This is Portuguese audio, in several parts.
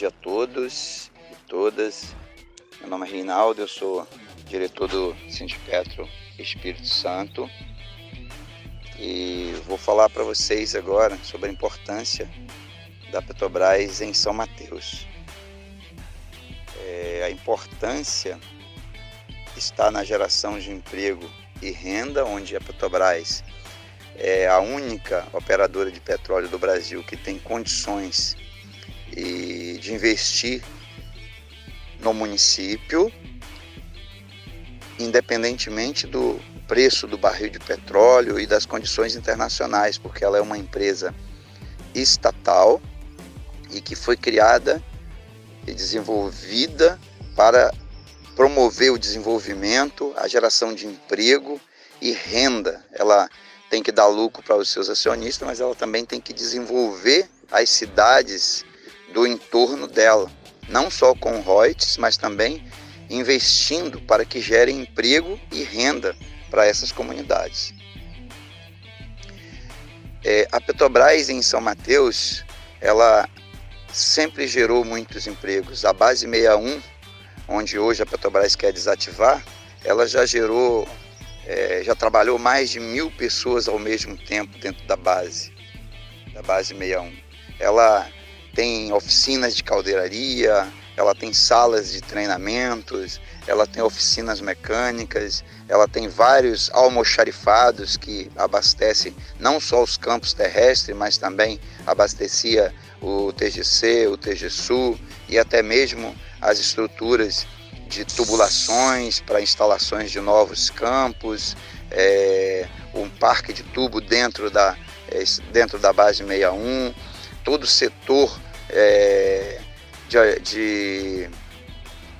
dia a todos e todas. Meu nome é Reinaldo, eu sou diretor do Sindipetro Espírito Santo e vou falar para vocês agora sobre a importância da Petrobras em São Mateus. É, a importância está na geração de emprego e renda, onde a Petrobras é a única operadora de petróleo do Brasil que tem condições de investir no município, independentemente do preço do barril de petróleo e das condições internacionais, porque ela é uma empresa estatal e que foi criada e desenvolvida para promover o desenvolvimento, a geração de emprego e renda. Ela tem que dar lucro para os seus acionistas, mas ela também tem que desenvolver as cidades do entorno dela, não só com royalties, mas também investindo para que gere emprego e renda para essas comunidades. É, a Petrobras em São Mateus, ela sempre gerou muitos empregos. A base 61, onde hoje a Petrobras quer desativar, ela já gerou, é, já trabalhou mais de mil pessoas ao mesmo tempo dentro da base, da base 61. Ela tem oficinas de caldeiraria, ela tem salas de treinamentos, ela tem oficinas mecânicas, ela tem vários almoxarifados que abastecem não só os campos terrestres, mas também abastecia o TGC, o TGSU e até mesmo as estruturas de tubulações para instalações de novos campos, é, um parque de tubo dentro da, é, dentro da base 61, todo o setor é, de, de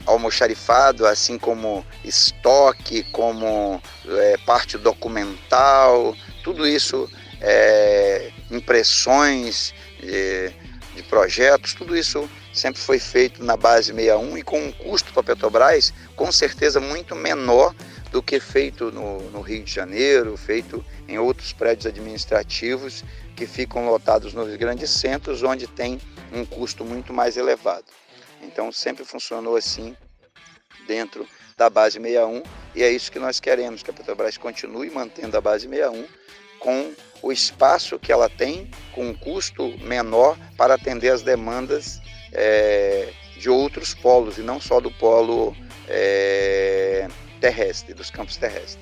almoxarifado, assim como estoque, como é, parte documental, tudo isso, é, impressões de, de, projetos, tudo isso sempre foi feito na base 61 e com um custo para a Petrobras com certeza muito menor do que feito no, no Rio de Janeiro, feito em outros prédios administrativos que ficam lotados nos grandes centros, onde tem um custo muito mais elevado. Então sempre funcionou assim dentro da base 61 e é isso que nós queremos, que a Petrobras continue mantendo a base 61 com o espaço que ela tem, com um custo menor para atender as demandas é, de outros polos e não só do polo é, terrestre, dos campos terrestres.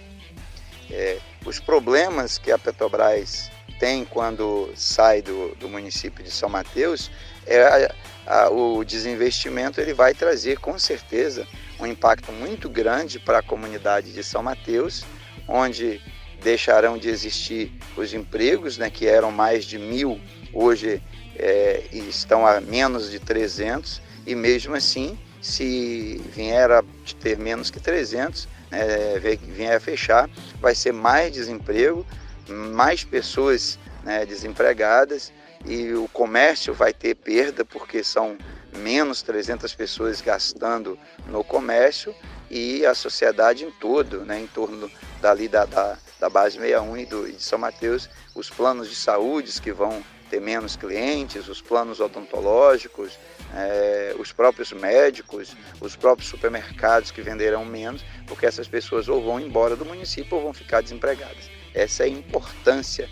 É, os problemas que a Petrobras tem quando sai do, do município de São Mateus é a, o desinvestimento ele vai trazer com certeza um impacto muito grande para a comunidade de São Mateus, onde deixarão de existir os empregos, né, que eram mais de mil, hoje é, estão a menos de 300, e mesmo assim, se vier a ter menos que 300, né, vier a fechar, vai ser mais desemprego, mais pessoas né, desempregadas e o comércio vai ter perda porque são menos 300 pessoas gastando no comércio e a sociedade em todo, né, em torno dali da, da, da base 61 e, do, de São Mateus, os planos de saúde que vão ter menos clientes, os planos odontológicos, é, os próprios médicos, os próprios supermercados que venderão menos, porque essas pessoas ou vão embora do município ou vão ficar desempregadas. Essa é a importância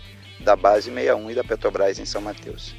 da base 61 e da Petrobras em São Mateus.